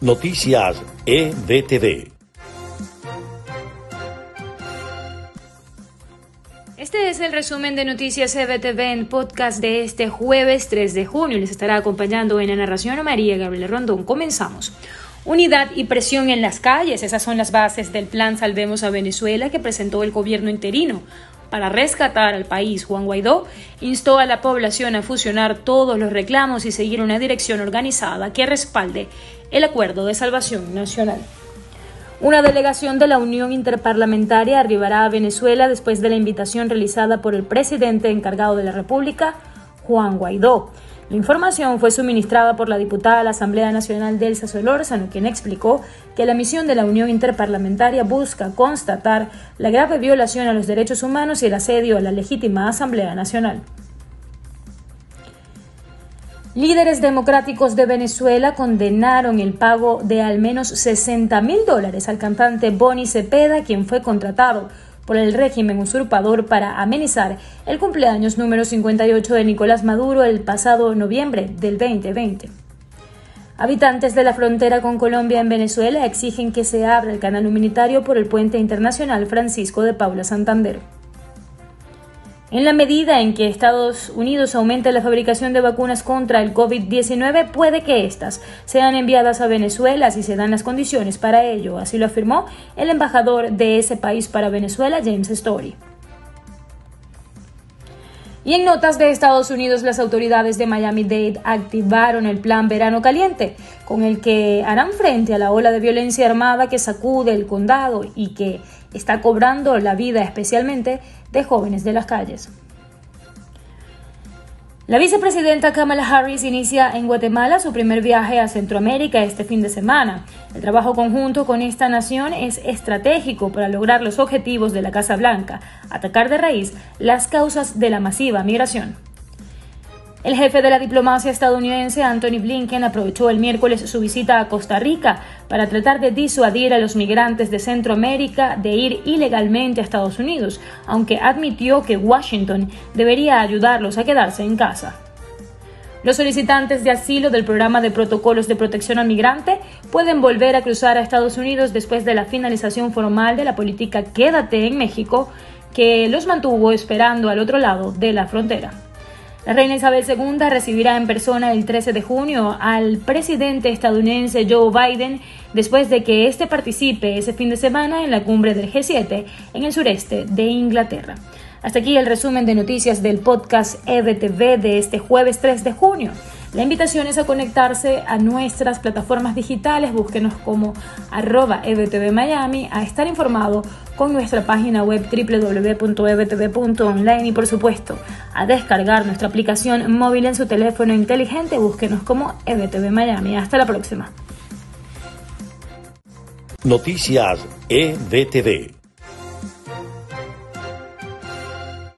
Noticias EBTV. Este es el resumen de Noticias EBTV en podcast de este jueves 3 de junio. Les estará acompañando en la narración María Gabriela Rondón. Comenzamos. Unidad y presión en las calles, esas son las bases del plan Salvemos a Venezuela que presentó el gobierno interino. Para rescatar al país, Juan Guaidó instó a la población a fusionar todos los reclamos y seguir una dirección organizada que respalde el Acuerdo de Salvación Nacional. Una delegación de la Unión Interparlamentaria arribará a Venezuela después de la invitación realizada por el presidente encargado de la República, Juan Guaidó. La información fue suministrada por la diputada de la Asamblea Nacional Delsa Solórzano, quien explicó que la misión de la Unión Interparlamentaria busca constatar la grave violación a los derechos humanos y el asedio a la legítima Asamblea Nacional. Líderes democráticos de Venezuela condenaron el pago de al menos 60 mil dólares al cantante Bonnie Cepeda, quien fue contratado por el régimen usurpador para amenizar el cumpleaños número 58 de Nicolás Maduro el pasado noviembre del 2020. Habitantes de la frontera con Colombia en Venezuela exigen que se abra el canal humanitario por el puente internacional Francisco de Paula Santander. En la medida en que Estados Unidos aumente la fabricación de vacunas contra el COVID-19, puede que éstas sean enviadas a Venezuela si se dan las condiciones para ello, así lo afirmó el embajador de ese país para Venezuela, James Story. Y en notas de Estados Unidos, las autoridades de Miami-Dade activaron el Plan Verano Caliente, con el que harán frente a la ola de violencia armada que sacude el condado y que está cobrando la vida especialmente de jóvenes de las calles. La vicepresidenta Kamala Harris inicia en Guatemala su primer viaje a Centroamérica este fin de semana. El trabajo conjunto con esta nación es estratégico para lograr los objetivos de la Casa Blanca, atacar de raíz las causas de la masiva migración. El jefe de la diplomacia estadounidense, Anthony Blinken, aprovechó el miércoles su visita a Costa Rica para tratar de disuadir a los migrantes de Centroamérica de ir ilegalmente a Estados Unidos, aunque admitió que Washington debería ayudarlos a quedarse en casa. Los solicitantes de asilo del programa de protocolos de protección al migrante pueden volver a cruzar a Estados Unidos después de la finalización formal de la política Quédate en México, que los mantuvo esperando al otro lado de la frontera. La reina Isabel II recibirá en persona el 13 de junio al presidente estadounidense Joe Biden después de que éste participe ese fin de semana en la cumbre del G7 en el sureste de Inglaterra. Hasta aquí el resumen de noticias del podcast EBTV de este jueves 3 de junio. La invitación es a conectarse a nuestras plataformas digitales, búsquenos como arroba ebtv Miami, a estar informado con nuestra página web www.ebtv.online y por supuesto a descargar nuestra aplicación móvil en su teléfono inteligente, búsquenos como EBTV Miami. Hasta la próxima. Noticias EBTV.